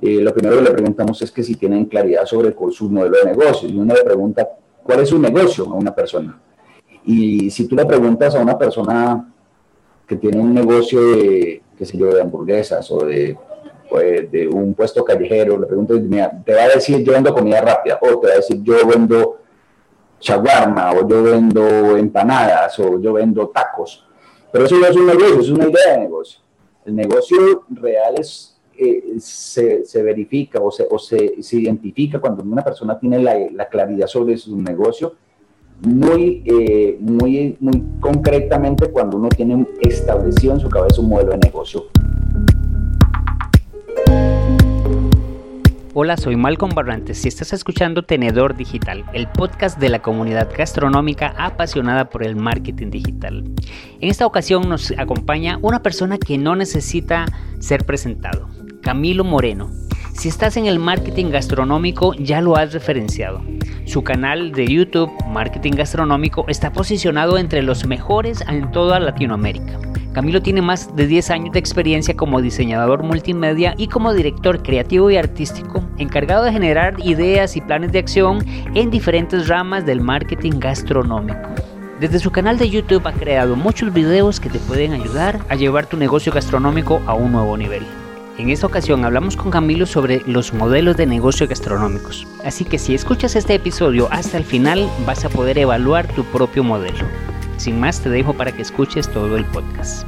eh, lo primero que le preguntamos es que si tienen claridad sobre su modelo de negocio. Y uno le pregunta, ¿cuál es su negocio a una persona? Y si tú le preguntas a una persona que tiene un negocio de, qué sé yo, de hamburguesas o de, de un puesto callejero, le preguntas, te va a decir yo vendo comida rápida, o te va a decir yo vendo chaguarma, o yo vendo empanadas, o yo vendo tacos. Pero eso no es un negocio, es una idea de negocio. El negocio real es, eh, se, se, verifica o, se, o se, se, identifica cuando una persona tiene la, la claridad sobre su negocio muy, eh, muy, muy concretamente cuando uno tiene establecido en su cabeza un modelo de negocio. Hola, soy Malcolm Barrantes y estás escuchando Tenedor Digital, el podcast de la comunidad gastronómica apasionada por el marketing digital. En esta ocasión nos acompaña una persona que no necesita ser presentado, Camilo Moreno. Si estás en el marketing gastronómico ya lo has referenciado. Su canal de YouTube, Marketing Gastronómico, está posicionado entre los mejores en toda Latinoamérica. Camilo tiene más de 10 años de experiencia como diseñador multimedia y como director creativo y artístico, encargado de generar ideas y planes de acción en diferentes ramas del marketing gastronómico. Desde su canal de YouTube ha creado muchos videos que te pueden ayudar a llevar tu negocio gastronómico a un nuevo nivel. En esta ocasión hablamos con Camilo sobre los modelos de negocio gastronómicos. Así que si escuchas este episodio hasta el final vas a poder evaluar tu propio modelo. Sin más te dejo para que escuches todo el podcast.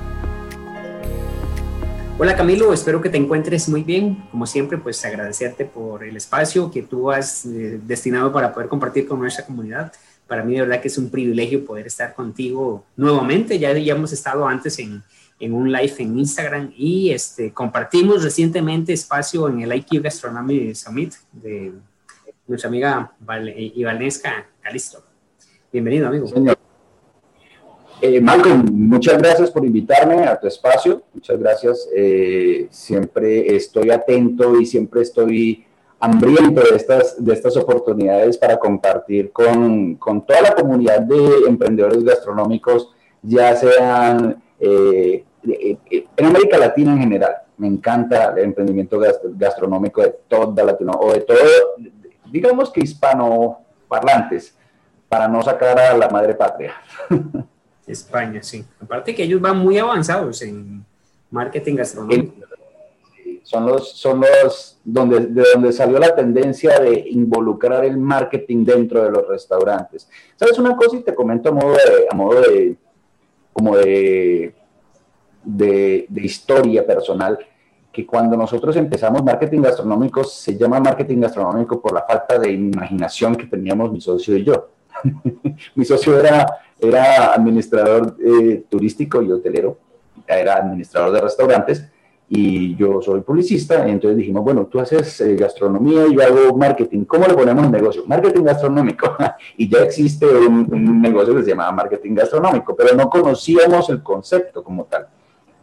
Hola Camilo, espero que te encuentres muy bien. Como siempre, pues agradecerte por el espacio que tú has eh, destinado para poder compartir con nuestra comunidad. Para mí de verdad que es un privilegio poder estar contigo nuevamente. Ya, ya hemos estado antes en, en un live en Instagram y este, compartimos recientemente espacio en el IQ Gastronomy Summit de nuestra amiga Ivanesca Calisto. Bienvenido, amigo. Señor. Eh, muchas gracias por invitarme a tu espacio. Muchas gracias. Eh, siempre estoy atento y siempre estoy hambriento de estas, de estas oportunidades para compartir con, con toda la comunidad de emprendedores gastronómicos, ya sean eh, en América Latina en general, me encanta el emprendimiento gastronómico de toda Latinoamérica, o de todo, digamos que hispano parlantes, para no sacar a la madre patria. España, sí. Aparte que ellos van muy avanzados en marketing gastronómico. Son los, son los donde, de donde salió la tendencia de involucrar el marketing dentro de los restaurantes. ¿Sabes una cosa? Y te comento a modo de, a modo de como de de, historia personal, que cuando nosotros empezamos marketing gastronómico, se llama marketing gastronómico por la falta de imaginación que teníamos mi socio y yo. mi socio era, era administrador eh, turístico y hotelero, era administrador de restaurantes, y yo soy publicista, entonces dijimos, bueno, tú haces eh, gastronomía y yo hago marketing, ¿cómo le ponemos un negocio? Marketing gastronómico, y ya existe un, un, negocio que se llama marketing gastronómico, pero no conocíamos el concepto como tal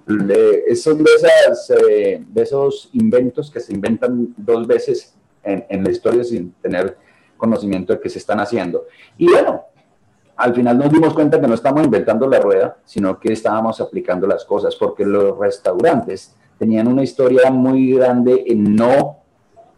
son de, esas, eh, esos inventos que se inventan dos veces en, en, la historia sin tener conocimiento de que se están haciendo. Y bueno, al final nos dimos cuenta que no estamos inventando la rueda, sino que estábamos aplicando las cosas, porque los restaurantes tenían una historia muy grande en no,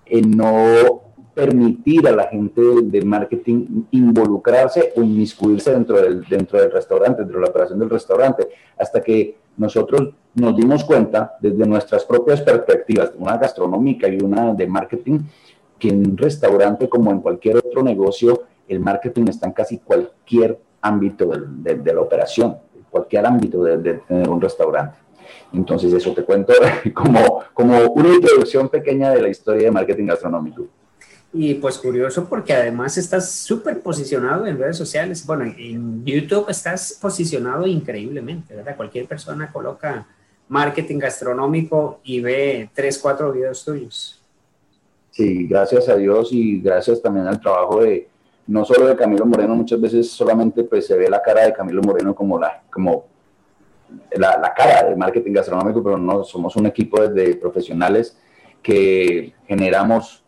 en no permitir a la gente del marketing involucrarse o inmiscuirse dentro del, dentro del restaurante, dentro de la operación del restaurante, hasta que nosotros nos dimos cuenta desde nuestras propias perspectivas, una gastronómica y una de marketing, que en un restaurante como en cualquier otro negocio, el marketing está en casi cualquier ámbito de, de, la operación, cualquier ámbito de, de, tener un restaurante. Entonces eso te cuento como, como una introducción pequeña de la historia de marketing gastronómico. Y pues curioso porque además estás súper posicionado en redes sociales. Bueno, en YouTube estás posicionado increíblemente, ¿verdad? Cualquier persona coloca marketing gastronómico y ve tres, cuatro videos tuyos. Sí, gracias a Dios y gracias también al trabajo de, no solo de Camilo Moreno, muchas veces solamente pues se ve la cara de Camilo Moreno como la, como la, la cara de marketing gastronómico, pero no, somos un equipo de profesionales que generamos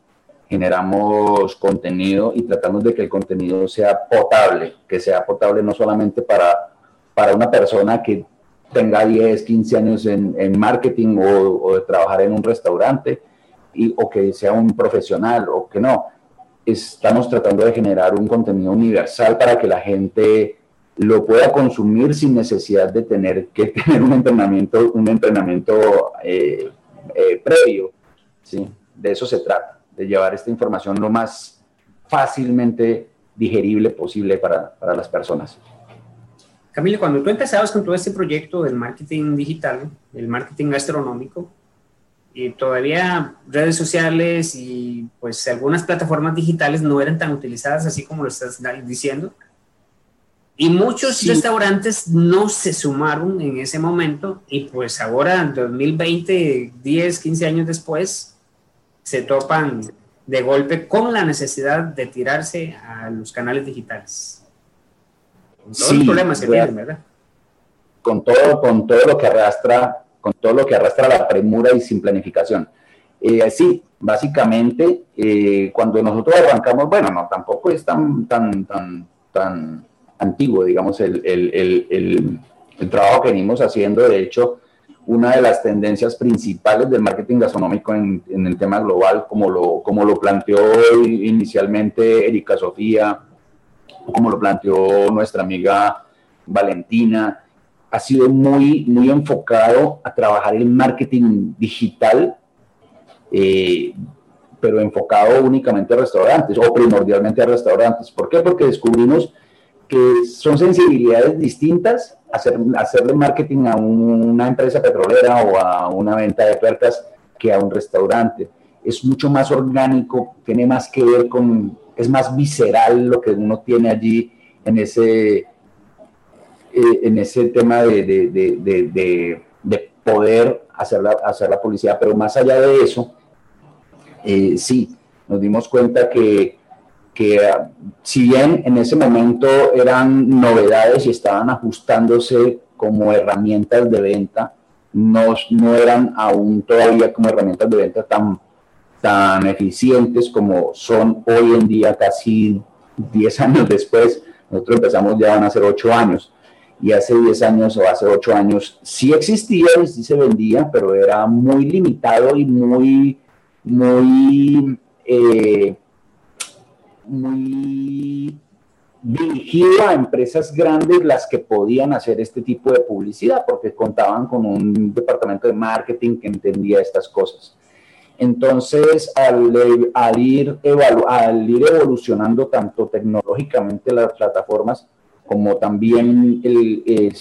generamos contenido y tratamos de que el contenido sea potable, que sea potable no solamente para, para una persona que tenga 10, 15 años en, en marketing o, o, de trabajar en un restaurante, y, o que sea un profesional o que no. Estamos tratando de generar un contenido universal para que la gente lo pueda consumir sin necesidad de tener que tener un entrenamiento, un entrenamiento eh, eh, previo. ¿sí? De eso se trata, de llevar esta información lo más fácilmente digerible posible para, para las personas. Camilo, cuando tú empezabas con todo este proyecto del marketing digital, el marketing gastronómico, y todavía redes sociales y pues algunas plataformas digitales no eran tan utilizadas así como lo estás diciendo. Y muchos restaurantes no se sumaron en ese momento y pues ahora en 2020, 10, 15 años después, se topan de golpe con la necesidad de tirarse a los canales digitales. Con todos los problemas que tienen, ¿verdad? Con todo, con todo lo que arrastra, con todo lo que arrastra la premura y sin planificación. Eh, sí, básicamente, eh, cuando nosotros arrancamos, bueno, no, tampoco es tan, tan, tan, tan antiguo, digamos, el, trabajo que venimos haciendo. De hecho, una de las tendencias principales del marketing gastronómico en, el tema global, como lo, como lo planteó inicialmente Erika Sofía, como lo planteó nuestra amiga Valentina, ha sido muy, muy enfocado a trabajar el marketing digital, eh, pero enfocado únicamente a restaurantes o primordialmente a restaurantes. ¿Por qué? Porque descubrimos que son sensibilidades distintas hacer, hacerle marketing a una empresa petrolera o a una venta de puertas que a un restaurante. Es mucho más orgánico, tiene más que ver con, es más visceral lo que uno tiene allí en ese, eh, en ese tema de, de, de, poder hacer la, hacer la publicidad. Pero más allá de eso, eh, sí, nos dimos cuenta que que si bien en ese momento eran novedades y estaban ajustándose como herramientas de venta, no, no eran aún todavía como herramientas de venta tan, tan eficientes como son hoy en día, casi 10 años después. Nosotros empezamos ya van a ser 8 años. Y hace 10 años o hace 8 años sí existía y sí se vendía, pero era muy limitado y muy, muy eh, muy dirigido a empresas grandes las que podían hacer este tipo de publicidad porque contaban con un departamento de marketing que entendía estas cosas. Entonces, al, ir, al ir evolucionando tanto tecnológicamente las plataformas como también el,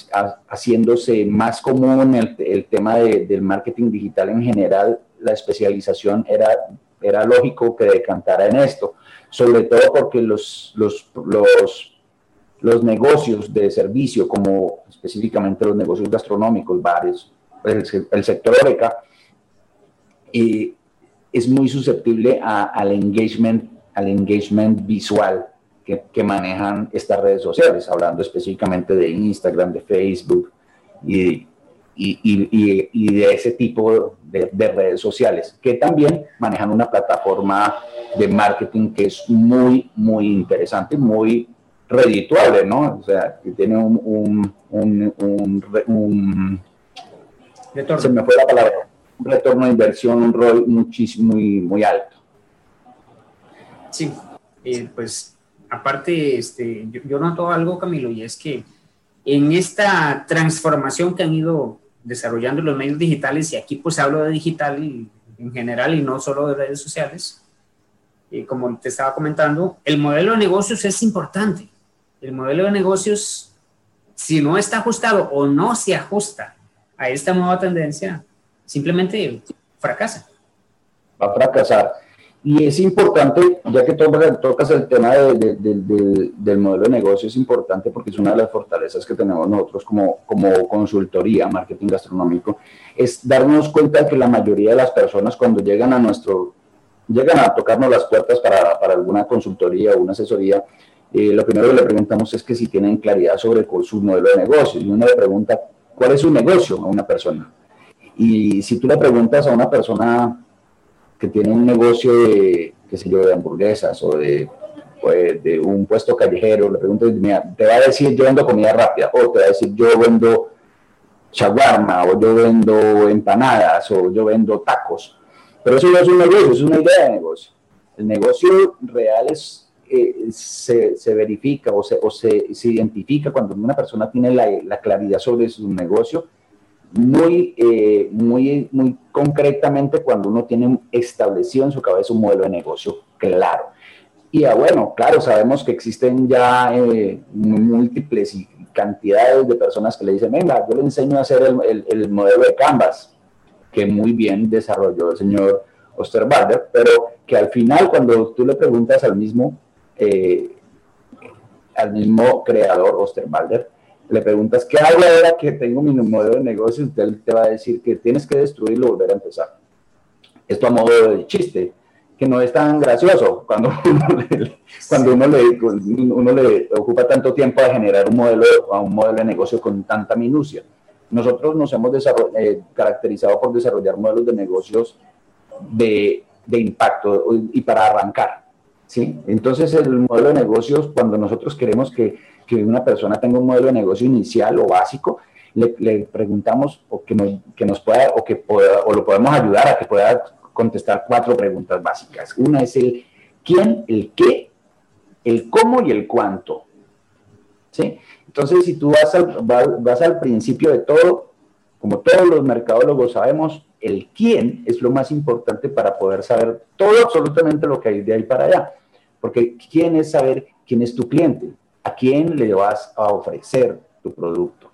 haciéndose más común el, el tema del marketing digital en general, la especialización era, era lógico que decantara en esto sobre todo porque los, los, los, negocios de servicio, como específicamente los negocios gastronómicos, bares, el, sector oreca, eh, es muy susceptible al, engagement, al engagement visual que, que, manejan estas redes sociales, hablando específicamente de Instagram, de Facebook y, y, y, de ese tipo de, redes sociales, que también manejan una plataforma de marketing que es muy, muy interesante, muy redituable, ¿no? O sea, que tiene un, un, un, un, retorno. se me fue la palabra, un retorno de inversión, un rol muchísimo, muy, muy alto. Sí, eh, pues aparte, este, yo, yo noto algo, Camilo, y es que en esta transformación que han ido desarrollando los medios digitales, y aquí pues hablo de digital en general y no solo de redes sociales, y como te estaba comentando, el modelo de negocios es importante. El modelo de negocios, si no está ajustado o no se ajusta a esta nueva tendencia, simplemente fracasa. Va a fracasar. Y es importante, ya que tocas el tema del modelo de negocio, es importante porque es una de las fortalezas que tenemos nosotros como, como consultoría, marketing gastronómico, es darnos cuenta de que la mayoría de las personas cuando llegan a nuestro, llegan a tocarnos las puertas para, para alguna consultoría o una asesoría, eh, lo primero que le preguntamos es que si tienen claridad sobre su modelo de negocio. Y uno le pregunta, ¿cuál es su negocio a una persona? Y si tú le preguntas a una persona que tiene un negocio de, qué sé hamburguesas o de, pues, de un puesto callejero, le pregunto, te va a decir yo vendo comida rápida, o te va a decir yo vendo shawarma, o yo vendo empanadas, o yo vendo tacos. Pero eso no es un negocio, es una idea de negocio. El negocio real es, eh, se, se, verifica o, se, o se, se, identifica cuando una persona tiene la claridad sobre su negocio muy, eh, muy, muy concretamente cuando uno tiene establecido en su cabeza un modelo de negocio claro. Y ah, bueno, claro, sabemos que existen ya eh, múltiples y cantidades de personas que le dicen, venga, yo le enseño a hacer el, el, modelo de Canvas, que muy bien desarrolló el señor Osterwalder, pero que al final cuando tú le preguntas al mismo, eh, al mismo creador, Osterwalder, le preguntas, ¿qué hago ahora que tengo mi modelo de negocio? Usted te va a decir que tienes que destruirlo y volver a empezar. Esto a modo de chiste, que no es tan gracioso cuando uno le, cuando uno le, uno le ocupa tanto tiempo a generar un modelo, a un modelo de negocio con tanta minucia. Nosotros nos hemos eh, caracterizado por desarrollar modelos de negocios de, de impacto y para arrancar. ¿sí? Entonces, el modelo de negocios, cuando nosotros queremos que, que una persona tenga un modelo de negocio inicial o básico, le, preguntamos o que nos, que nos pueda o que pueda, o lo podemos ayudar a que pueda contestar cuatro preguntas básicas. Una es el quién, el qué, el cómo y el cuánto. ¿Sí? Entonces, si tú vas al, vas, al principio de todo, como todos los mercadólogos sabemos, el quién es lo más importante para poder saber todo absolutamente lo que hay de ahí para allá. Porque quién es saber quién es tu cliente, quién le vas a ofrecer tu producto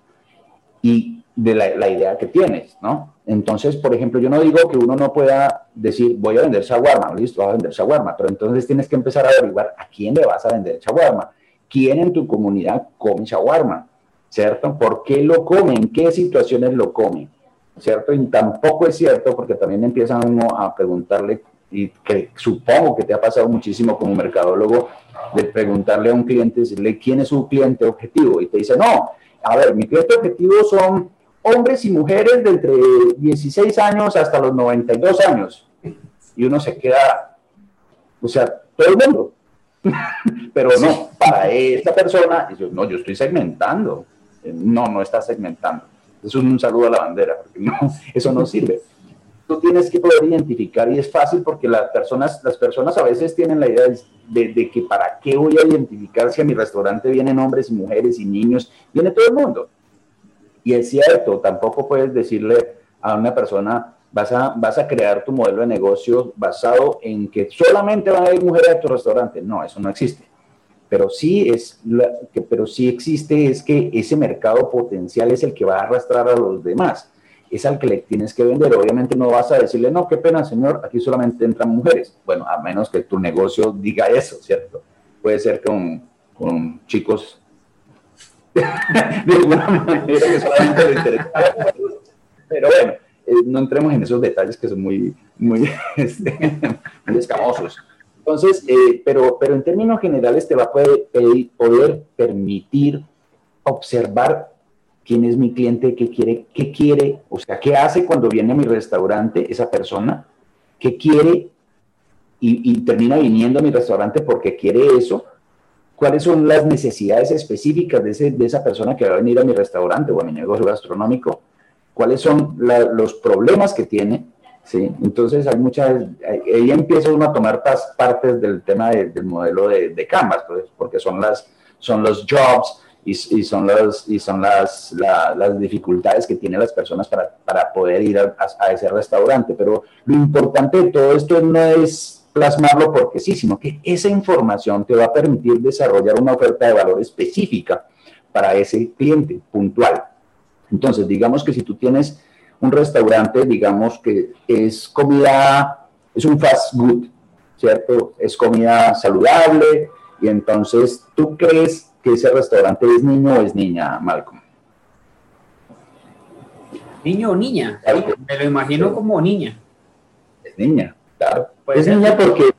y de la, la idea que tienes, ¿no? Entonces, por ejemplo, yo no digo que uno no pueda decir, voy a vender shawarma, listo, voy a vender shawarma, pero entonces tienes que empezar a averiguar a quién le vas a vender shawarma, quién en tu comunidad come shawarma, ¿cierto? ¿Por qué lo comen? ¿En qué situaciones lo comen? ¿Cierto? Y tampoco es cierto porque también empiezan uno a preguntarle, y que supongo que te ha pasado muchísimo como mercadólogo, de preguntarle a un cliente, decirle quién es su cliente objetivo, y te dice, no, a ver, mi cliente objetivo son hombres y mujeres de entre 16 años hasta los 92 años. Y uno se queda, o sea, todo el mundo. Pero no, para esta persona, no, yo estoy segmentando. No, no está segmentando. Eso es un saludo a la bandera, porque no, eso no sirve. Tú tienes que poder identificar y es fácil porque las personas, las personas a veces tienen la idea de, que para qué voy a identificar si a mi restaurante vienen hombres y mujeres y niños, viene todo el mundo y es cierto, tampoco puedes decirle a una persona, vas a, vas a crear tu modelo de negocio basado en que solamente van a ir mujeres a tu restaurante. No, eso no existe. Pero sí, es pero sí existe es que ese mercado potencial es el que va a arrastrar a los demás. Es al que le tienes que vender. Obviamente no vas a decirle, no, qué pena, señor, aquí solamente entran mujeres. Bueno, a menos que tu negocio diga eso, ¿cierto? Puede ser con, con chicos de alguna manera que solamente le interesa. Pero bueno, eh, no entremos en esos detalles que son muy, muy, este, escamosos. Entonces, eh, pero, pero en términos generales te va a poder, poder permitir observar quién es mi cliente, qué quiere, qué quiere, o sea, qué hace cuando viene a mi restaurante esa persona, qué quiere y, y termina viniendo a mi restaurante porque quiere eso, cuáles son las necesidades específicas de, ese, de, esa persona que va a venir a mi restaurante o a mi negocio gastronómico, cuáles son los problemas que tiene, ¿sí? Entonces hay muchas, ahí empieza uno a tomar partes del tema del modelo de, de Canvas, pues, porque son, las, son los jobs y, son, las, y son las, las dificultades que tienen las personas para, para poder ir a, a ese restaurante, pero lo importante de todo esto no es plasmarlo porque sí, sino que esa información te va a permitir desarrollar una oferta de valor específica para ese cliente puntual. Entonces, digamos que si tú tienes un restaurante, digamos que es comida, es un fast food, ¿cierto? Es comida saludable y entonces, ¿tú crees que ese restaurante es niño o es niña, Malcolm? Niño o niña, me lo imagino como niña. Es niña, claro es niña porque,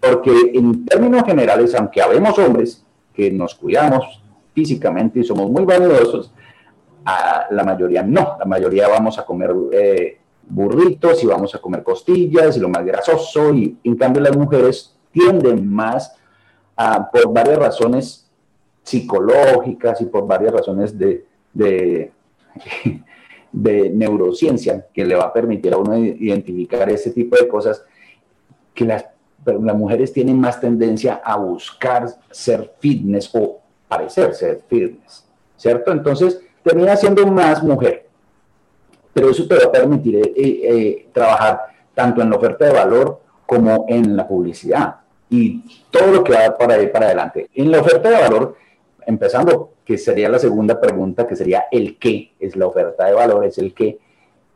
porque en términos generales, aunque habemos hombres que nos cuidamos físicamente y somos muy vanidosos, a la mayoría no. La mayoría vamos a comer eh, burritos y vamos a comer costillas y lo más grasoso. Y en cambio las mujeres tienden más a, por varias razones psicológicas y por varias razones de, de, de neurociencia que le va a permitir a uno identificar ese tipo de cosas, que las, las mujeres tienen más tendencia a buscar ser fitness o parecer ser fitness, ¿cierto? Entonces, termina siendo más mujer, pero eso te va a permitir eh, eh, trabajar tanto en la oferta de valor como en la publicidad y todo lo que va para ir para adelante. En la oferta de valor, empezando, que sería la segunda pregunta, que sería el qué, es la oferta de valor, es el qué,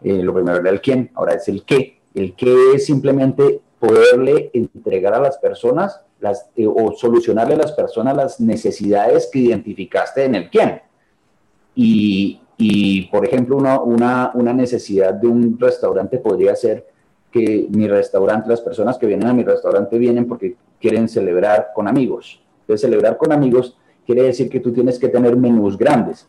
eh, lo primero era el quién, ahora es el qué. El qué es simplemente poderle entregar a las personas las, eh, o solucionarle a las personas las necesidades que identificaste en el quién. Y, y por ejemplo, una, una, una necesidad de un restaurante podría ser que mi restaurante, las personas que vienen a mi restaurante vienen porque quieren celebrar con amigos. Entonces, celebrar con amigos quiere decir que tú tienes que tener menús grandes,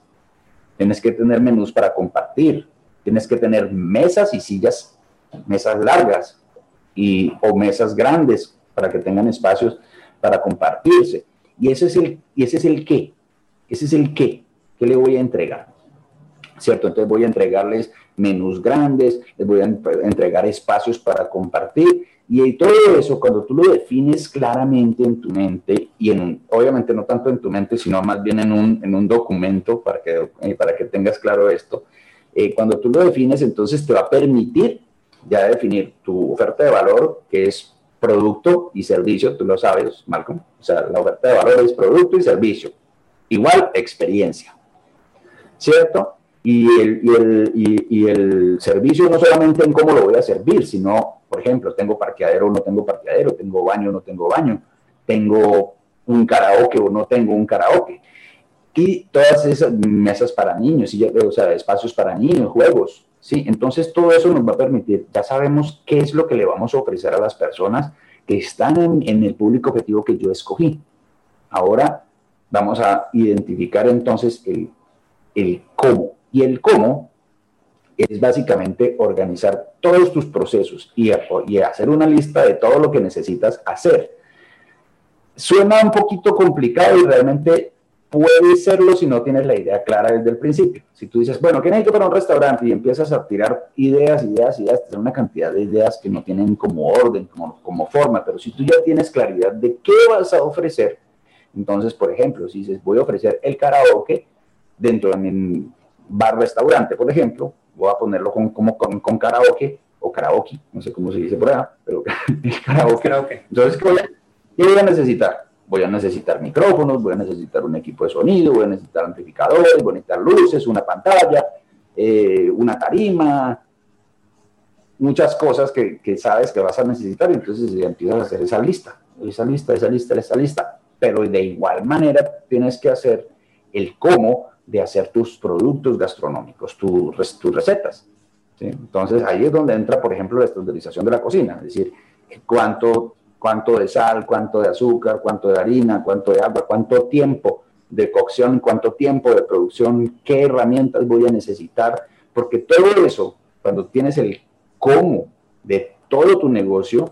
tienes que tener menús para compartir, tienes que tener mesas y sillas, mesas largas y, o mesas grandes para que tengan espacios para compartirse. Y ese es el, y ese es el qué, ese es el qué, que le voy a entregar. ¿Cierto? Entonces voy a entregarles menús grandes, les voy a entregar espacios para compartir. Y todo eso, cuando tú lo defines claramente en tu mente, y en, obviamente no tanto en tu mente, sino más bien en un, en un documento para que, eh, para que tengas claro esto, eh, cuando tú lo defines, entonces te va a permitir ya definir tu oferta de valor, que es producto y servicio, tú lo sabes, Malcolm. O sea, la oferta de valor es producto y servicio. Igual experiencia. ¿Cierto? Y el, y, el, y, el, servicio no solamente en cómo lo voy a servir, sino, por ejemplo, tengo parqueadero o no tengo parqueadero, tengo baño o no tengo baño, tengo un karaoke o no tengo un karaoke. Y todas esas mesas para niños, y o sea, espacios para niños, juegos, ¿sí? Entonces todo eso nos va a permitir, ya sabemos qué es lo que le vamos a ofrecer a las personas que están en, en el público objetivo que yo escogí. Ahora vamos a identificar entonces el, el cómo y el cómo es básicamente organizar todos tus procesos y, hacer una lista de todo lo que necesitas hacer. Suena un poquito complicado y realmente puede serlo si no tienes la idea clara desde el principio. Si tú dices, bueno, ¿qué necesito para un restaurante? Y empiezas a tirar ideas, ideas, ideas, tener una cantidad de ideas que no tienen como orden, como, como forma, pero si tú ya tienes claridad de qué vas a ofrecer, entonces, por ejemplo, si dices, voy a ofrecer el karaoke dentro de mi bar-restaurante, por ejemplo, voy a ponerlo con, como, con, karaoke o karaoke, no sé cómo se dice por allá, pero karaoke. Entonces, ¿qué voy, a, necesitar? Voy a necesitar micrófonos, voy a necesitar un equipo de sonido, voy a necesitar amplificadores, voy a necesitar luces, una pantalla, eh, una tarima, muchas cosas que, que, sabes que vas a necesitar, y entonces empiezas a hacer esa lista, esa lista, esa lista, esa lista. Pero de igual manera tienes que hacer el cómo de hacer tus productos gastronómicos, tus recetas. Entonces ahí es donde entra, por ejemplo, la estandarización de la cocina, es decir, cuánto, cuánto de sal, cuánto de azúcar, cuánto de harina, cuánto de agua, cuánto tiempo de cocción, cuánto tiempo de producción, qué herramientas voy a necesitar, porque todo eso, cuando tienes el cómo de todo tu negocio,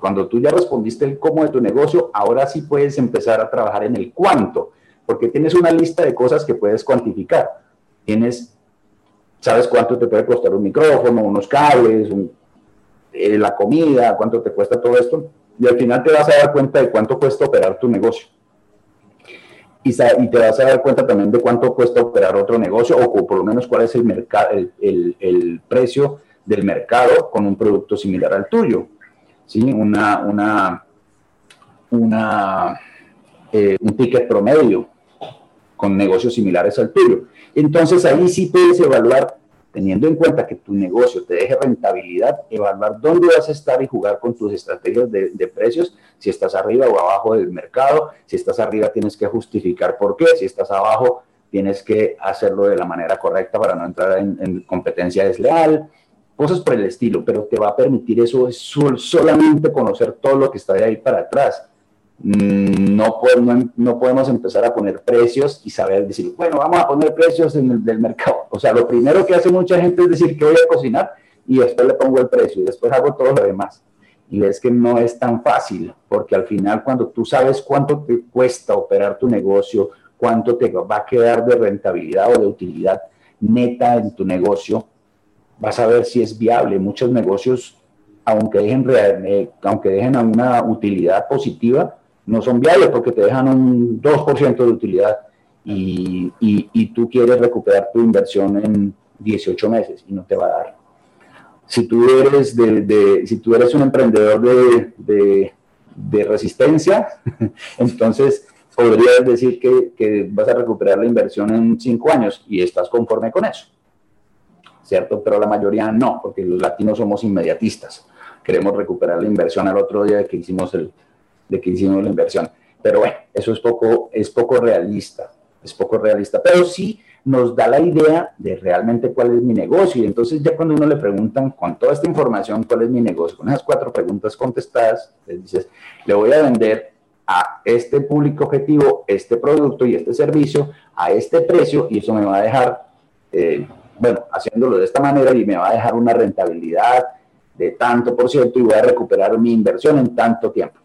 cuando tú ya respondiste el cómo de tu negocio, ahora sí puedes empezar a trabajar en el cuánto porque tienes una lista de cosas que puedes cuantificar. Tienes, sabes cuánto te puede costar un micrófono, unos cables, eh, la comida, cuánto te cuesta todo esto, y al final te vas a dar cuenta de cuánto cuesta operar tu negocio. Y, te vas a dar cuenta también de cuánto cuesta operar otro negocio, o por lo menos cuál es el, mercado, el, el, precio del mercado con un producto similar al tuyo. ¿Sí? Una, una, una, eh, un ticket promedio con negocios similares al tuyo. Entonces ahí sí puedes evaluar, teniendo en cuenta que tu negocio te deje rentabilidad, evaluar dónde vas a estar y jugar con tus estrategias de, precios, si estás arriba o abajo del mercado, si estás arriba tienes que justificar por qué, si estás abajo tienes que hacerlo de la manera correcta para no entrar en, competencia desleal, cosas por el estilo, pero te va a permitir eso es solamente conocer todo lo que está de ahí para atrás no, podemos, no podemos empezar a poner precios y saber decir, bueno, vamos a poner precios en el del mercado. O sea, lo primero que hace mucha gente es decir que voy a cocinar y después le pongo el precio y después hago todo lo demás. Y ves que no es tan fácil, porque al final cuando tú sabes cuánto te cuesta operar tu negocio, cuánto te va a quedar de rentabilidad o de utilidad, neta en tu negocio, vas a ver si es viable. Muchos negocios, aunque dejen, eh, aunque dejen una utilidad positiva, no son viables porque te dejan un 2% de utilidad y, y, tú quieres recuperar tu inversión en 18 meses y no te va a dar. Si tú eres, de, si tú eres un emprendedor de, de resistencia, entonces podrías decir que, que, vas a recuperar la inversión en 5 años y estás conforme con eso. ¿Cierto? Pero la mayoría no, porque los latinos somos inmediatistas. Queremos recuperar la inversión al otro día que hicimos, el, de que hicimos la inversión. Pero bueno, eso es poco, es poco realista es poco realista, pero sí nos da la idea de realmente cuál es mi negocio. Y entonces ya cuando uno le preguntan con toda esta información cuál es mi negocio, con esas cuatro preguntas contestadas, le dices, le voy a vender a este público objetivo este producto y este servicio a este precio y eso me va a dejar, eh, bueno, haciéndolo de esta manera y me va a dejar una rentabilidad de tanto por ciento y voy a recuperar mi inversión en tanto tiempo.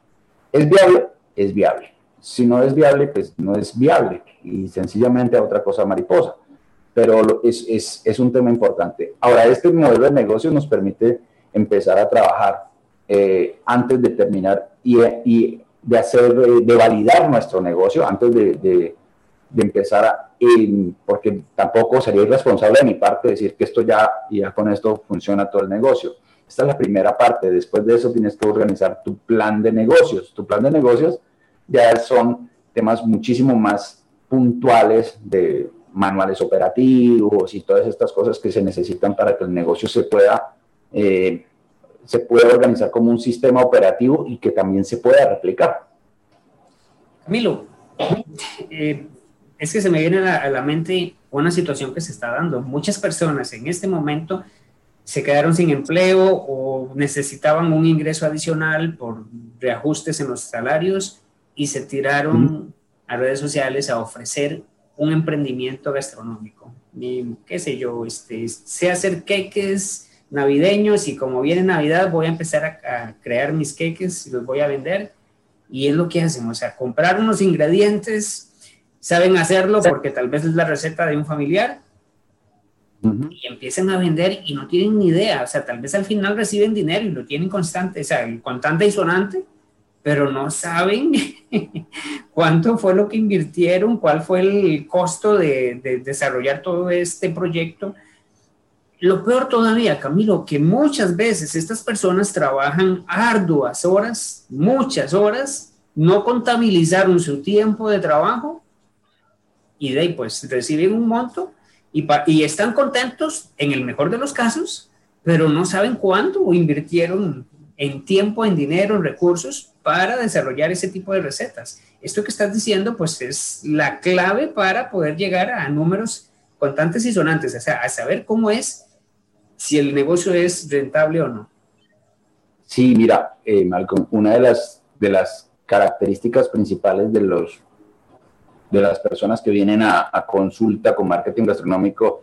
¿Es viable? Es viable. Si no es viable, pues no es viable y sencillamente a otra cosa mariposa. Pero es, es, es, un tema importante. Ahora, este modelo de negocio nos permite empezar a trabajar eh, antes de terminar y, y, de hacer, de validar nuestro negocio antes de, de, empezar, a, porque tampoco sería irresponsable de mi parte decir que esto ya, ya con esto funciona todo el negocio. Esta es la primera parte. Después de eso tienes que organizar tu plan de negocios. Tu plan de negocios ya son temas muchísimo más puntuales de manuales operativos y todas estas cosas que se necesitan para que el negocio se pueda, eh, se pueda organizar como un sistema operativo y que también se pueda replicar. Camilo, eh, es que se me viene a la, mente una situación que se está dando. Muchas personas en este momento se quedaron sin empleo o necesitaban un ingreso adicional por reajustes en los salarios y se tiraron a redes sociales a ofrecer un emprendimiento gastronómico. Y, qué sé yo, este, sé hacer queques navideños y como viene Navidad voy a empezar a, crear mis queques y los voy a vender. Y es lo que hacen, o sea, comprar unos ingredientes, saben hacerlo porque tal vez es la receta de un familiar y empiezan a vender y no tienen ni idea, o sea, tal vez al final reciben dinero y lo tienen constante, o sea, contante y sonante, pero no saben cuánto fue lo que invirtieron, cuál fue el costo de, desarrollar todo este proyecto. Lo peor todavía, Camilo, que muchas veces estas personas trabajan arduas horas, muchas horas, no contabilizaron su tiempo de trabajo y de ahí pues reciben un monto y, y están contentos en el mejor de los casos, pero no saben cuánto invirtieron en tiempo, en dinero, en recursos para desarrollar ese tipo de recetas. Esto que estás diciendo, pues es la clave para poder llegar a números contantes y sonantes, o sea, a saber cómo es, si el negocio es rentable o no. Sí, mira, eh, Malcolm, una de las, de las características principales de, los, de las personas que vienen a, consulta con marketing gastronómico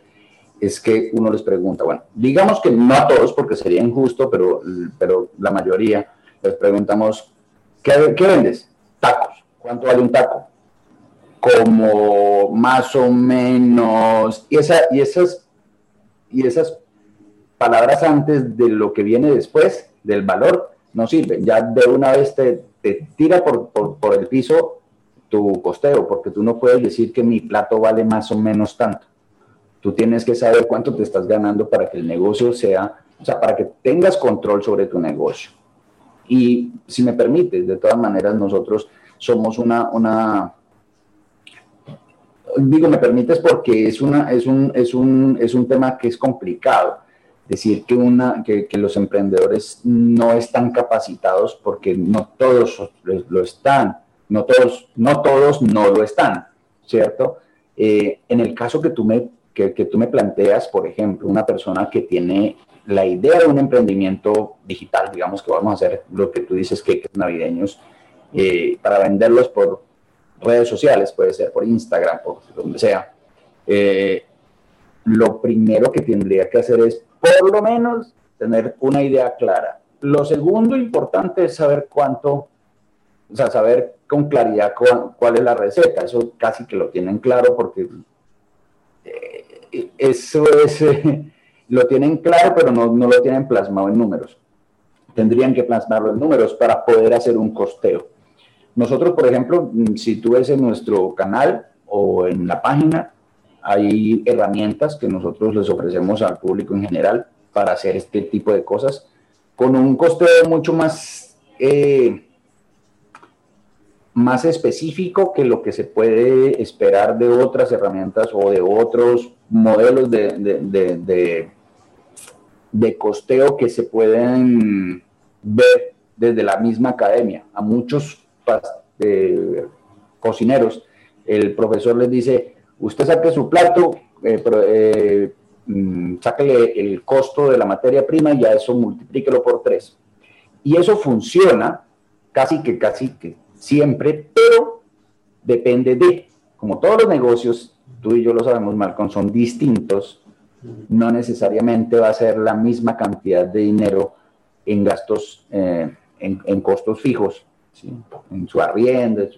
es que uno les pregunta, bueno, digamos que no a todos porque sería injusto, pero, pero la mayoría les preguntamos, ¿Qué, vendes? Tacos. ¿Cuánto vale un taco? Como más o menos. Y, esa, y, esas, y esas palabras antes de lo que viene después, del valor, no sirven. Ya de una vez te, tira por, por, el piso tu costeo, porque tú no puedes decir que mi plato vale más o menos tanto. Tú tienes que saber cuánto te estás ganando para que el negocio sea, o sea, para que tengas control sobre tu negocio. Y si me permite, de todas maneras, nosotros somos una, una digo, me permites porque es, una, es, un, es, un, es un tema que es complicado. Decir que, una, que, que, los emprendedores no están capacitados porque no todos lo están, no todos no, todos no lo están, ¿cierto? Eh, en el caso que tú, me, que, tú me planteas, por ejemplo, una persona que tiene la idea de un emprendimiento digital, digamos que vamos a hacer lo que tú dices que, navideños, eh, para venderlos por redes sociales, puede ser por Instagram, por donde sea, eh, lo primero que tendría que hacer es por lo menos tener una idea clara. Lo segundo importante es saber cuánto, o sea, saber con claridad cuál, es la receta. Eso casi que lo tienen claro porque eh, eso es, lo tienen claro, pero no, no lo tienen plasmado en números. Tendrían que plasmarlo en números para poder hacer un costeo. Nosotros, por ejemplo, si tú ves en nuestro canal o en la página, hay herramientas que nosotros les ofrecemos al público en general para hacer este tipo de cosas con un costeo mucho más, eh, más específico que lo que se puede esperar de otras herramientas o de otros modelos de, de, de, costeo que se pueden ver desde la misma academia. A muchos eh, cocineros, el profesor les dice, usted saque su plato, eh, eh Mm, el costo de la materia prima y ya eso multiplíquelo por tres. Y eso funciona casi que, casi que siempre, pero depende de, como todos los negocios, tú y yo lo sabemos, Malcolm, son distintos, no necesariamente va a ser la misma cantidad de dinero en gastos, eh, en, costos fijos, en su arriendo.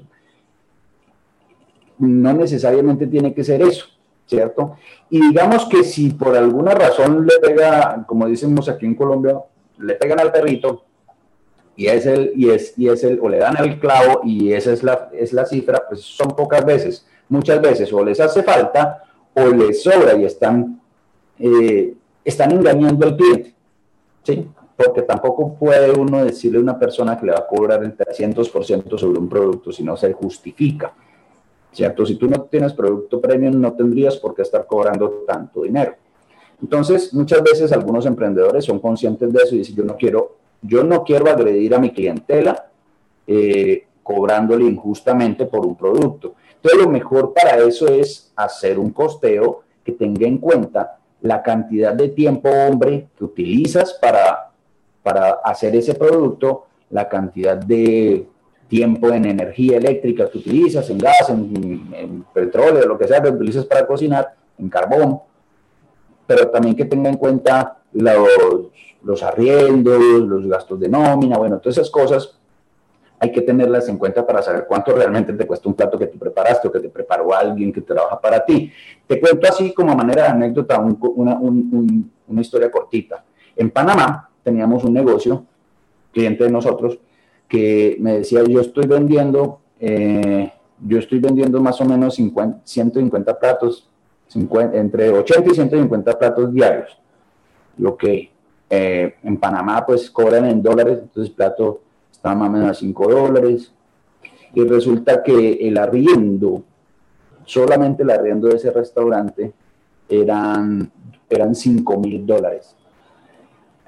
No necesariamente tiene que ser eso. ¿cierto? Y digamos que si por alguna razón le pega, como decimos aquí en Colombia, le pegan al perrito y es el, y es, y es el, o le dan el clavo y esa es la, es la cifra, pues son pocas veces. Muchas veces o les hace falta o les sobra y están, eh, están engañando al cliente, ¿sí? Porque tampoco puede uno decirle a una persona que le va a cobrar el 300% sobre un producto si no se justifica. ¿cierto? Si tú no tienes producto premium, no tendrías por qué estar cobrando tanto dinero. Entonces, muchas veces algunos emprendedores son conscientes de eso y dicen, yo no quiero, yo no quiero agredir a mi clientela eh, cobrándole injustamente por un producto. Entonces, lo mejor para eso es hacer un costeo que tenga en cuenta la cantidad de tiempo, hombre, que utilizas para, para hacer ese producto, la cantidad de tiempo en energía eléctrica que utilizas, en gas, en, petróleo, lo que sea que utilizas para cocinar, en carbón, pero también que tenga en cuenta los, los arriendos, los gastos de nómina, bueno, todas esas cosas hay que tenerlas en cuenta para saber cuánto realmente te cuesta un plato que tú preparaste o que te preparó alguien que trabaja para ti. Te cuento así como manera de anécdota una, una historia cortita. En Panamá teníamos un negocio, cliente de nosotros, que me decía, yo estoy vendiendo, eh, yo estoy vendiendo más o menos 50, 150 platos, entre 80 y 150 platos diarios. Lo que eh, en Panamá pues cobran en dólares, entonces el plato está más o menos a 5 dólares. Y resulta que el arriendo, solamente el arriendo de ese restaurante, eran, eran 5 mil dólares.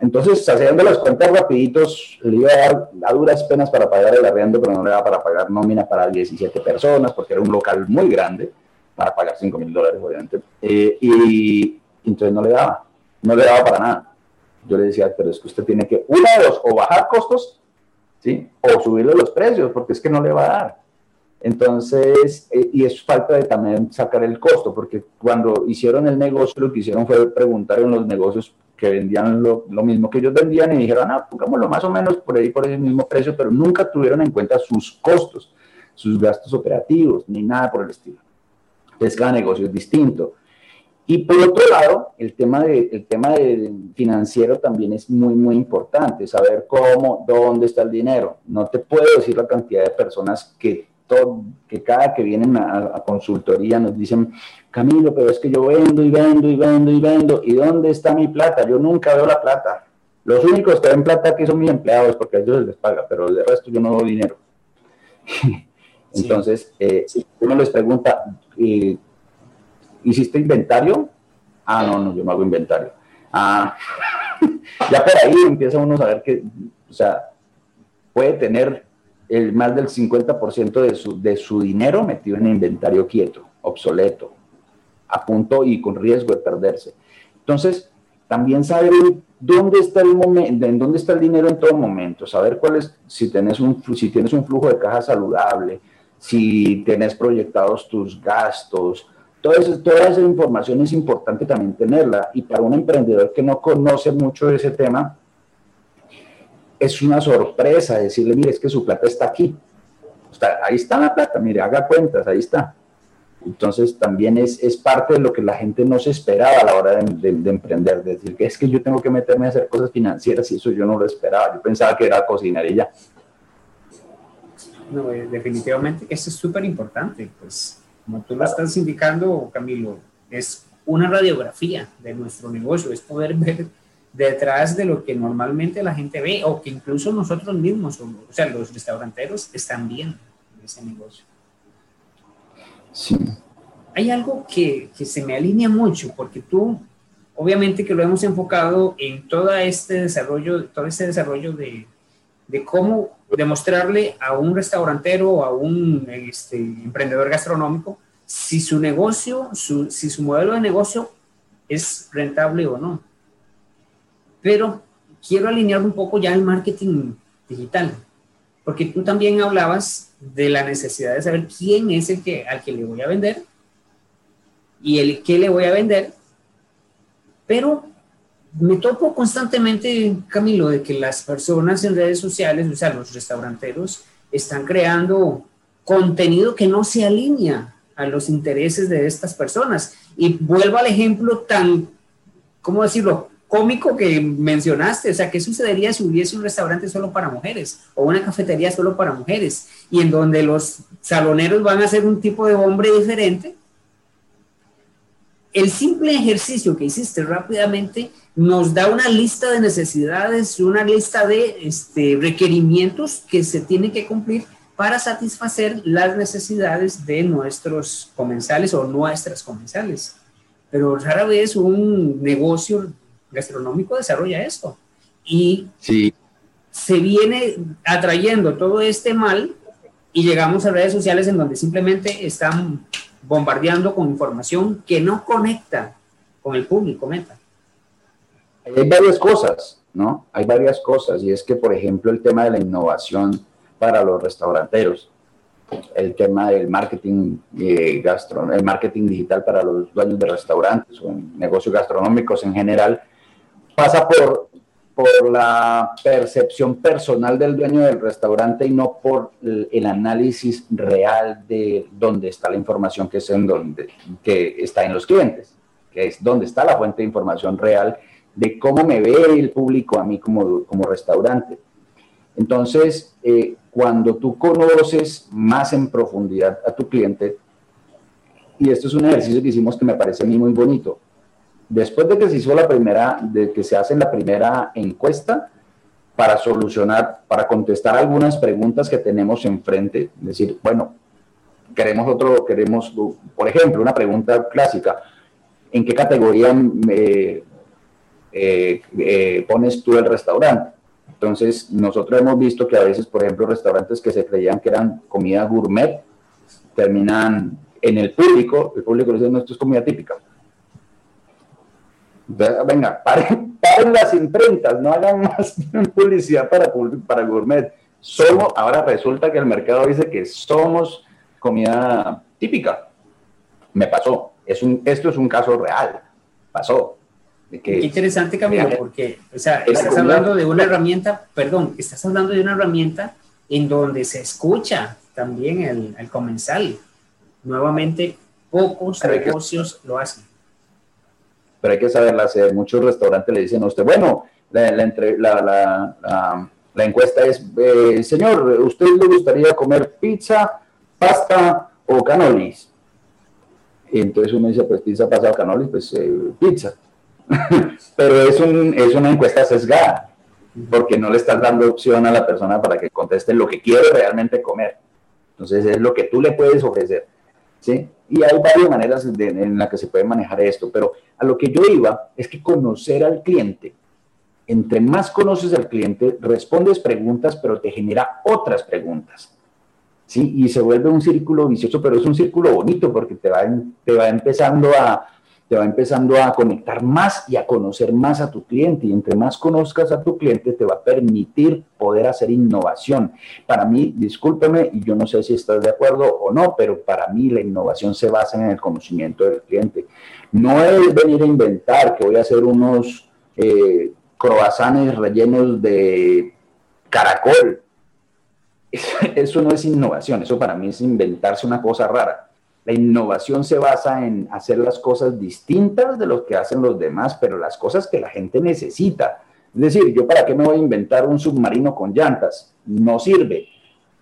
Entonces, haciendo las cuentas rapiditos, le iba a dar a duras penas para pagar el arriendo, pero no le daba para pagar nómina para 17 personas, porque era un local muy grande, para pagar 5 mil dólares, obviamente. Eh, y entonces no le daba, no le daba para nada. Yo le decía, pero es que usted tiene que, una de dos, o bajar costos, ¿sí? O subirle los precios, porque es que no le va a dar. Entonces, eh, y es falta de también sacar el costo, porque cuando hicieron el negocio, lo que hicieron fue preguntar en los negocios que vendían lo, mismo que ellos vendían y dijeron, ah, pongámoslo más o menos por ahí, por ese mismo precio, pero nunca tuvieron en cuenta sus costos, sus gastos operativos, ni nada por el estilo. Entonces, cada negocio es distinto. Y por otro lado, el tema, de, el tema de financiero también es muy, muy importante, saber cómo, dónde está el dinero. No te puedo decir la cantidad de personas que que cada que vienen a, consultoría nos dicen, Camilo, pero es que yo vendo y vendo y vendo y vendo, ¿y dónde está mi plata? Yo nunca veo la plata. Los únicos que ven plata aquí son mis empleados porque a ellos les paga, pero de resto yo no doy dinero. Entonces, eh, uno les pregunta, eh, ¿hiciste inventario? Ah, no, no, yo no hago inventario. Ah, ya por ahí empieza uno a saber que, o sea, puede tener el más del 50% de su, de su dinero metido en inventario quieto, obsoleto, a punto y con riesgo de perderse. Entonces, también saber dónde está el momento, en dónde está el dinero en todo momento, saber cuál es, si tienes un, si tienes un flujo de caja saludable, si tienes proyectados tus gastos, esa, toda esa información es importante también tenerla. Y para un emprendedor que no conoce mucho de ese tema, es una sorpresa decirle, mire, es que su plata está aquí. ahí está la plata, mire, haga cuentas, ahí está. Entonces también es, es parte de lo que la gente no se esperaba a la hora de, de, emprender, de decir que es que yo tengo que meterme a hacer cosas financieras y eso yo no lo esperaba, yo pensaba que era cocinar y ya. No, eh, definitivamente eso es súper importante, pues como tú lo estás indicando, Camilo, es una radiografía de nuestro negocio, es poder ver detrás de lo que normalmente la gente ve o que incluso nosotros mismos, o, sea, los restauranteros están viendo ese negocio. Sí. Hay algo que, que, se me alinea mucho porque tú, obviamente que lo hemos enfocado en todo este desarrollo, todo este desarrollo de, de cómo demostrarle a un restaurantero o a un este, emprendedor gastronómico si su negocio, su, si su modelo de negocio es rentable o no. Pero quiero alinear un poco ya el marketing digital, porque tú también hablabas de la necesidad de saber quién es el que, al que le voy a vender y el que le voy a vender, pero me topo constantemente, Camilo, de que las personas en redes sociales, o sea, los restauranteros, están creando contenido que no se alinea a los intereses de estas personas. Y vuelvo al ejemplo tan, ¿cómo decirlo?, cómico que mencionaste, o sea, ¿qué sucedería si hubiese un restaurante solo para mujeres o una cafetería solo para mujeres y en donde los saloneros van a ser un tipo de hombre diferente? El simple ejercicio que hiciste rápidamente nos da una lista de necesidades, una lista de este, requerimientos que se tienen que cumplir para satisfacer las necesidades de nuestros comensales o nuestras comensales. Pero rara vez un negocio gastronómico desarrolla esto. Y sí. se viene atrayendo todo este mal y llegamos a redes sociales en donde simplemente están bombardeando con información que no conecta con el público meta. Hay varias cosas, ¿no? Hay varias cosas y es que, por ejemplo, el tema de la innovación para los restauranteros, el tema del marketing eh, el marketing digital para los dueños de restaurantes o negocios gastronómicos en general, pasa por, por la percepción personal del dueño del restaurante y no por el, análisis real de dónde está la información que es en donde que está en los clientes, que es dónde está la fuente de información real de cómo me ve el público a mí como, restaurante. Entonces, eh, cuando tú conoces más en profundidad a tu cliente, y esto es un ejercicio que hicimos que me parece a mí muy bonito, después de que se hizo la primera, de que se hace la primera encuesta para solucionar, para contestar algunas preguntas que tenemos enfrente, decir, bueno, queremos otro, queremos, por ejemplo, una pregunta clásica, ¿en qué categoría eh, eh, pones tú el restaurante? Entonces, nosotros hemos visto que a veces, por ejemplo, restaurantes que se creían que eran comida gourmet, terminan en el público, el público dice, no, esto es comida típica venga, paren, las imprentas, no hagan más publicidad para, para gourmet. Somos, ahora resulta que el mercado dice que somos comida típica. Me pasó. Es un, esto es un caso real. Pasó. Qué interesante, Camilo, porque, o sea, estás hablando de una herramienta, perdón, estás hablando de una herramienta en donde se escucha también el, el comensal. Nuevamente, pocos negocios lo hacen pero hay que saberla hacer. Muchos restaurantes le dicen a usted, bueno, la, encuesta es, eh, señor, ¿usted le gustaría comer pizza, pasta o canolis? Entonces uno dice, pues pizza, pasta o canolis, pues eh, pizza. pero es, un, es una encuesta sesgada, porque no le estás dando opción a la persona para que conteste lo que quiere realmente comer. Entonces es lo que tú le puedes ofrecer. ¿sí? Y hay varias maneras en las que se puede manejar esto, pero a lo que yo iba es que conocer al cliente, entre más conoces al cliente, respondes preguntas, pero te genera otras preguntas. ¿sí? Y se vuelve un círculo vicioso, pero es un círculo bonito porque te va, te va empezando a, te va empezando a conectar más y a conocer más a tu cliente. Y entre más conozcas a tu cliente, te va a permitir poder hacer innovación. Para mí, discúlpeme, y yo no sé si estás de acuerdo o no, pero para mí la innovación se basa en el conocimiento del cliente. No es venir a inventar que voy a hacer unos eh, croissants rellenos de caracol. Eso no es innovación, eso para mí es inventarse una cosa rara. La innovación se basa en hacer las cosas distintas de lo que hacen los demás, pero las cosas que la gente necesita. Es decir, yo para qué me voy a inventar un submarino con llantas? No sirve.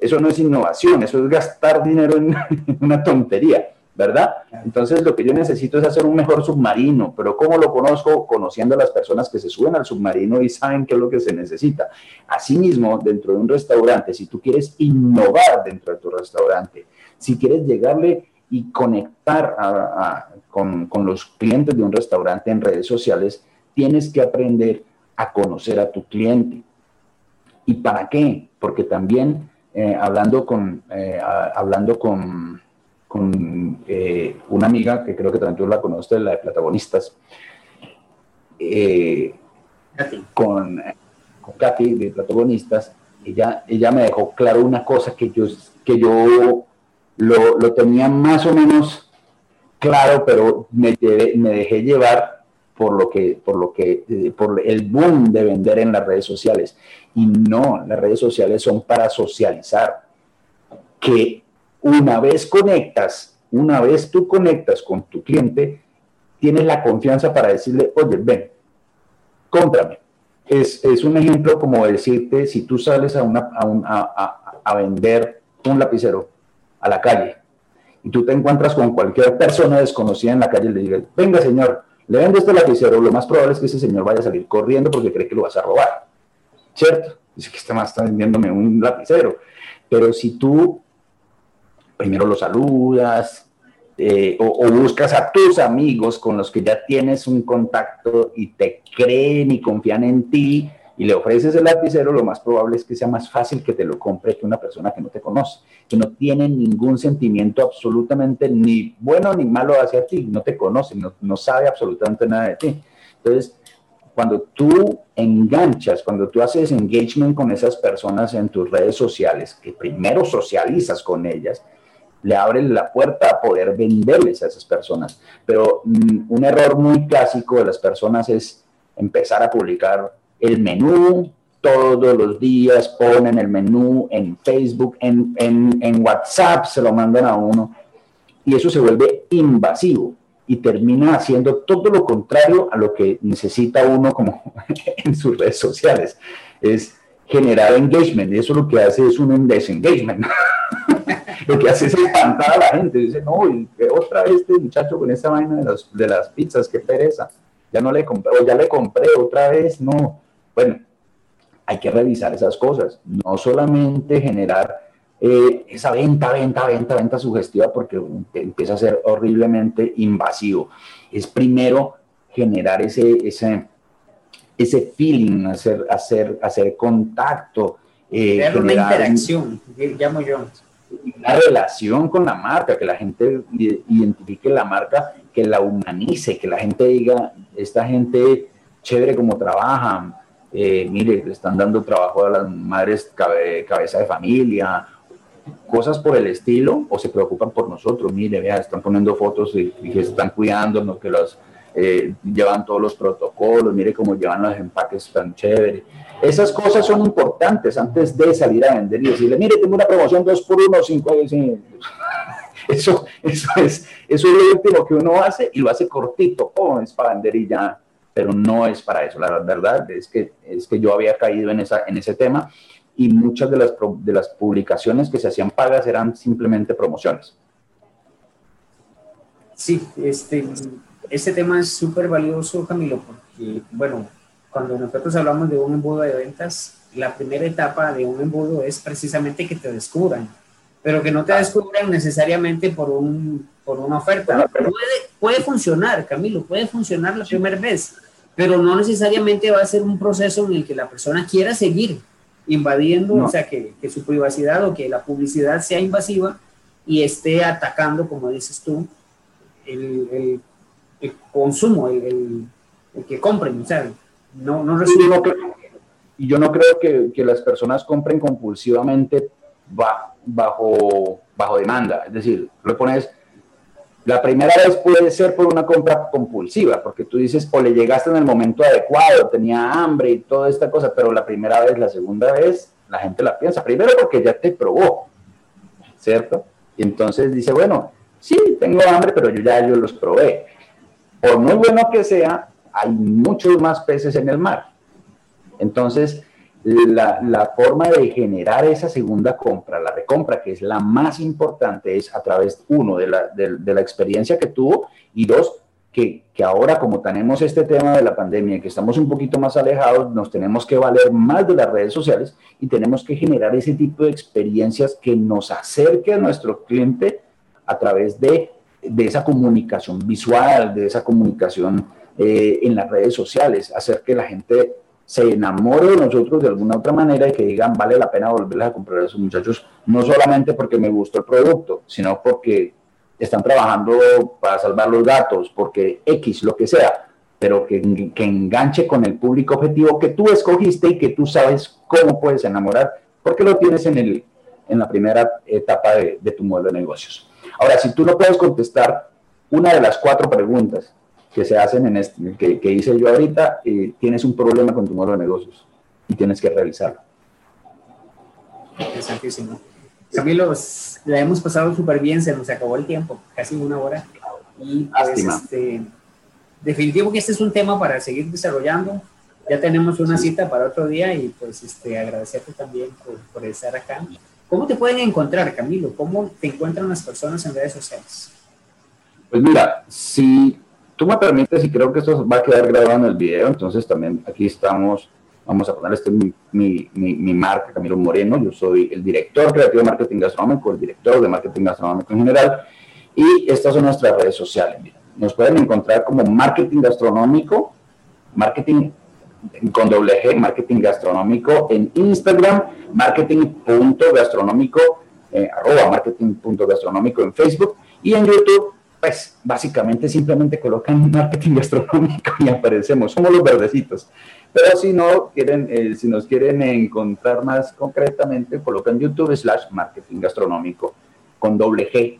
Eso no es innovación, eso es gastar dinero en una tontería. ¿verdad? Entonces lo que yo necesito es hacer un mejor submarino, pero ¿cómo lo conozco? Conociendo a las personas que se suben al submarino y saben qué es lo que se necesita. Asimismo, dentro de un restaurante, si tú quieres innovar dentro de tu restaurante, si quieres llegarle y conectar con, con los clientes de un restaurante en redes sociales, tienes que aprender a conocer a tu cliente. ¿Y para qué? Porque también eh, hablando con, eh, hablando con con eh, una amiga que creo que también tú la conoces, la de Platagonistas, eh, con, con Katy de Platagonistas, ella, ella me dejó claro una cosa que yo, que yo lo, lo tenía más o menos claro, pero me, dejé llevar por lo que, por lo que, eh, por el boom de vender en las redes sociales. Y no, las redes sociales son para socializar. Que una vez conectas, una vez tú conectas con tu cliente, tienes la confianza para decirle, oye, ven, cómprame. Es, un ejemplo como decirte, si tú sales a, una, a, vender un lapicero a la calle y tú te encuentras con cualquier persona desconocida en la calle y le digas, venga señor, le vendo este lapicero, lo más probable es que ese señor vaya a salir corriendo porque cree que lo vas a robar. ¿Cierto? Dice que este más está vendiéndome un lapicero. Pero si tú primero los saludas eh, o, buscas a tus amigos con los que ya tienes un contacto y te creen y confían en ti y le ofreces el lapicero, lo más probable es que sea más fácil que te lo compre que una persona que no te conoce, que no tiene ningún sentimiento absolutamente ni bueno ni malo hacia ti, no te conoce, no, no sabe absolutamente nada de ti. Entonces, cuando tú enganchas, cuando tú haces engagement con esas personas en tus redes sociales, que primero socializas con ellas, le abren la puerta a poder venderles a esas personas. Pero mm, un error muy clásico de las personas es empezar a publicar el menú todos los días, ponen el menú en Facebook, en, en WhatsApp, se lo mandan a uno y eso se vuelve invasivo y termina haciendo todo lo contrario a lo que necesita uno como en sus redes sociales. Es generar engagement y eso lo que hace es un desengagement. lo que hace es espantar a la gente. Dice, no, otra vez este muchacho con esa vaina de, de las pizzas, qué pereza. Ya no le compré, o ya le compré otra vez, no. Bueno, hay que revisar esas cosas. No solamente generar eh, esa venta, venta, venta, venta sugestiva porque empieza a ser horriblemente invasivo. Es primero generar ese, ese, ese feeling, hacer, hacer, hacer contacto. Eh, una interacción, llamo yo una relación con la marca, que la gente identifique la marca, que la humanice, que la gente diga, esta gente chévere como trabaja, eh, mire, le están dando trabajo a las madres cabeza de familia, cosas por el estilo, o se preocupan por nosotros, mire, vea, están poniendo fotos y, están cuidando, que los eh, llevan todos los protocolos, mire cómo llevan los empaques tan chévere. Esas cosas son importantes antes de salir a vender y decirle, mire, tengo una promoción 2 por 1, 5 eso, eso, es, eso es lo último que uno hace y lo hace cortito, oh, es para vender y ya, pero no es para eso. La verdad es que, es que yo había caído en, esa, en ese tema y muchas de las, de las publicaciones que se hacían pagas eran simplemente promociones. Sí, este, este tema es súper valioso, Camilo, porque, bueno, cuando nosotros hablamos de un embudo de ventas, la primera etapa de un embudo es precisamente que te descubran, pero que no te descubran necesariamente por, un, por una oferta. Puede, puede funcionar, Camilo, puede funcionar la primera vez, pero no necesariamente va a ser un proceso en el que la persona quiera seguir invadiendo, o sea, que, que, su privacidad o que la publicidad sea invasiva y esté atacando, como dices tú, el, el el consumo, el, el, que compren, o sea, no, no Y yo no creo que, que, las personas compren compulsivamente bajo, bajo demanda, es decir, lo pones... La primera vez puede ser por una compra compulsiva, porque tú dices, o le llegaste en el momento adecuado, tenía hambre y toda esta cosa, pero la primera vez, la segunda vez, la gente la piensa. Primero porque ya te probó, ¿cierto? Y entonces dice, bueno, Sí, tengo hambre, pero yo ya yo los probé. Por muy bueno que sea, hay muchos más peces en el mar. Entonces, la, forma de generar esa segunda compra, la recompra, que es la más importante, es a través, uno, de la, de la experiencia que tuvo y dos, que, ahora como tenemos este tema de la pandemia, que estamos un poquito más alejados, nos tenemos que valer más de las redes sociales y tenemos que generar ese tipo de experiencias que nos acerque a nuestro cliente a través de, esa comunicación visual, de esa comunicación eh, en las redes sociales, hacer que la gente se enamore de nosotros de alguna otra manera y que digan vale la pena volverles a comprar a esos muchachos, no solamente porque me gustó el producto, sino porque están trabajando para salvar los datos, porque X, lo que sea, pero que, enganche con el público objetivo que tú escogiste y que tú sabes cómo puedes enamorar, porque lo tienes en, el, en la primera etapa de, tu modelo de negocios. Ahora, si tú no puedes contestar una de las cuatro preguntas que se hacen en este, que, que hice yo ahorita, eh, tienes un problema con tu modelo de negocios y tienes que realizarlo. Interesantísimo. Camilo, la hemos pasado súper bien, se nos acabó el tiempo, casi una hora. Y pues, este, definitivo que este es un tema para seguir desarrollando. Ya tenemos una cita para otro día y pues este, agradecerte también por, por estar acá. ¿Cómo te pueden encontrar, Camilo? ¿Cómo te encuentran las personas en redes sociales? Pues mira, si tú me permites, y creo que esto va a quedar grabado en el video, entonces también aquí estamos Vamos a poner este mi, mi, marca, Camilo Moreno. Yo soy el director creativo de marketing gastronómico, el director de marketing gastronómico en general. Y estas son nuestras redes sociales. Nos pueden encontrar como marketing gastronómico, marketing con doble G, marketing gastronómico en Instagram, marketing.gastronómico, eh, arroba marketing.gastronómico en Facebook y en YouTube pues básicamente simplemente colocan marketing gastronómico y aparecemos, somos los verdecitos. Pero si no quieren, eh, si nos quieren encontrar más concretamente, colocan YouTube slash marketing gastronómico con doble G.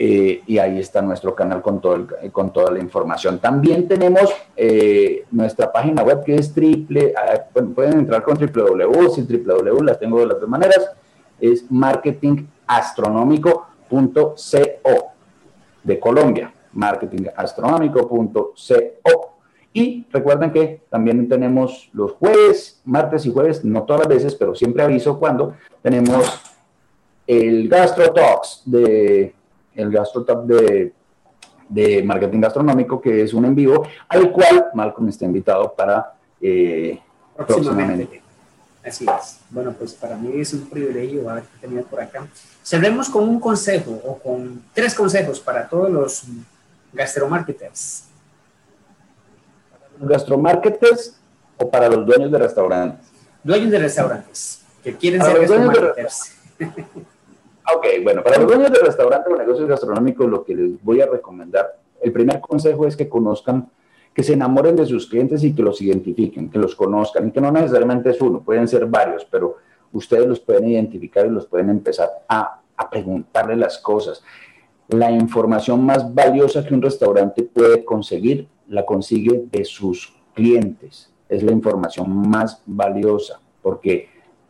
Eh, y ahí está nuestro canal con, todo con toda la información. También tenemos eh, nuestra página web que es triple, ah, pueden entrar con www, si www las tengo de las dos maneras, es marketingastronómico.co de Colombia, marketingastronómico.co. Y recuerden que también tenemos los jueves, martes y jueves, no todas las veces, pero siempre aviso cuando tenemos el Gastro Talks de el Gastro Talk de, de marketing gastronómico, que es un en vivo, al cual Malcolm está invitado para eh, próximamente. Así es. Bueno, pues para mí es un privilegio haberte tenido por acá. Cerremos con un consejo o con tres consejos para todos los gastromarketers gastromarketers o para los dueños de restaurantes? Dueños de restaurantes que quieren ser gastromarketers. ok, bueno, para los dueños de restaurantes o negocios gastronómicos, lo que les voy a recomendar, el primer consejo es que conozcan, que se enamoren de sus clientes y que los identifiquen, que los conozcan, y que no necesariamente es uno, pueden ser varios, pero ustedes los pueden identificar y los pueden empezar a, a preguntarle las cosas. La información más valiosa que un restaurante puede conseguir la consigue de sus clientes. Es la información más valiosa, porque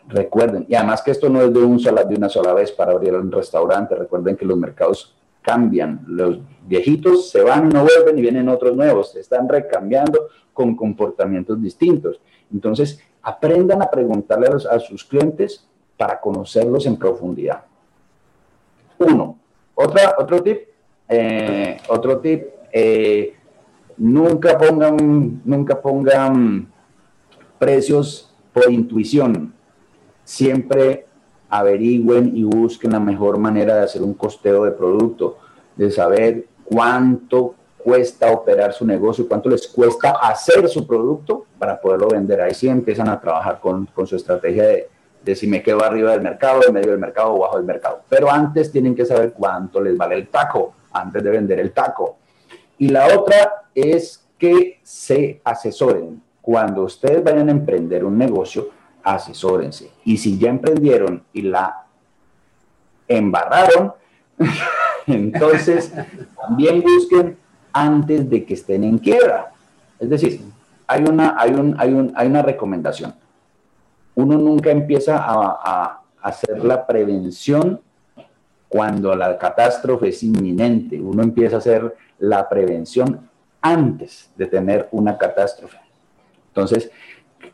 recuerden, y además que esto no es de, un sola, de una sola vez para abrir un restaurante, recuerden que los mercados cambian, los viejitos se van y no vuelven y vienen otros nuevos, se están recambiando con comportamientos distintos. Entonces, aprendan a preguntarle a, sus clientes para conocerlos en profundidad. Uno, otra, otro tip, eh, otro tip, eh, Nunca pongan, nunca pongan precios por intuición. Siempre averigüen y busquen la mejor manera de hacer un costeo de producto, de saber cuánto cuesta operar su negocio, cuánto les cuesta hacer su producto para poderlo vender. Ahí sí empiezan a trabajar con, su estrategia de, de, si me quedo arriba del mercado, en medio del mercado o bajo del mercado. Pero antes tienen que saber cuánto les vale el taco antes de vender el taco. Y la otra es que se asesoren. Cuando ustedes vayan a emprender un negocio, asesórense. Y si ya emprendieron y la embarraron, entonces también busquen antes de que estén en quiebra. Es decir, hay una, hay un, hay un, hay una recomendación. Uno nunca empieza a, a hacer la prevención cuando la catástrofe es inminente. Uno empieza a hacer la prevención antes de tener una catástrofe. Entonces,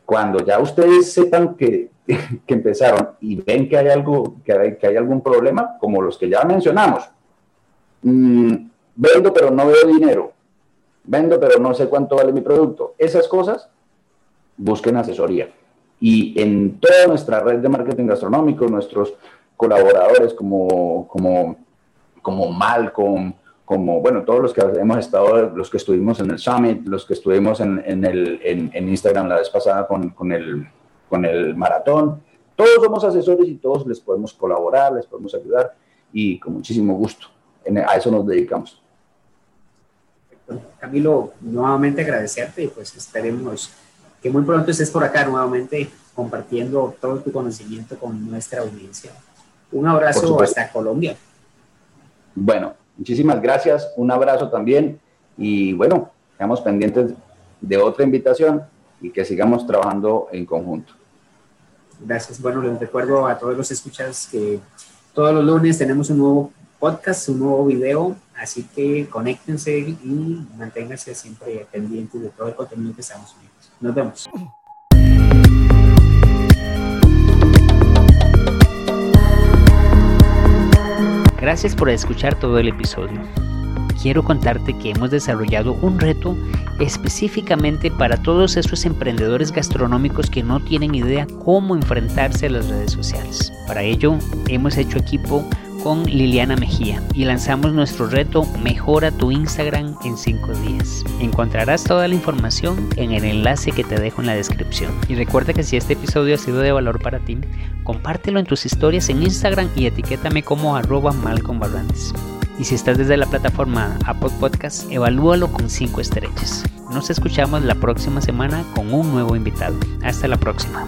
cuando ya ustedes sepan que, empezaron y ven que hay algo, que hay, que hay algún problema, como los que ya mencionamos, mm, vendo pero no veo dinero, vendo pero no sé cuánto vale mi producto, esas cosas, busquen asesoría. Y en toda nuestra red de marketing gastronómico, nuestros colaboradores como, como, como Malcolm, como, bueno, todos los que hemos estado, los que estuvimos en el Summit, los que estuvimos en, en, el, en, Instagram la vez pasada con, con, el, con el maratón, todos somos asesores y todos les podemos colaborar, les podemos ayudar y con muchísimo gusto. a eso nos dedicamos. Camilo, nuevamente agradecerte y pues esperemos que muy pronto estés por acá nuevamente compartiendo todo tu conocimiento con nuestra audiencia. Un abrazo hasta Colombia. Bueno, muchísimas gracias, un abrazo también y bueno, estamos pendientes de otra invitación y que sigamos trabajando en conjunto. Gracias. Bueno, les recuerdo a todos los escuchas que todos los lunes tenemos un nuevo podcast, un nuevo video, así que conéctense y manténganse siempre pendientes de todo el contenido que estamos subiendo. Nos vemos. Gracias por escuchar todo el episodio. Quiero contarte que hemos desarrollado un reto específicamente para todos esos emprendedores gastronómicos que no tienen idea cómo enfrentarse a las redes sociales. Para ello, hemos hecho equipo con Liliana Mejía y lanzamos nuestro reto Mejora tu Instagram en 5 días. Encontrarás toda la información en el enlace que te dejo en la descripción. Y recuerda que si este episodio ha sido de valor para ti, compártelo en tus historias en Instagram y etiquétame como arroba Malcolm Y si estás desde la plataforma Apple Podcast, evalúalo con 5 estrellas. Nos escuchamos la próxima semana con un nuevo invitado. Hasta la próxima.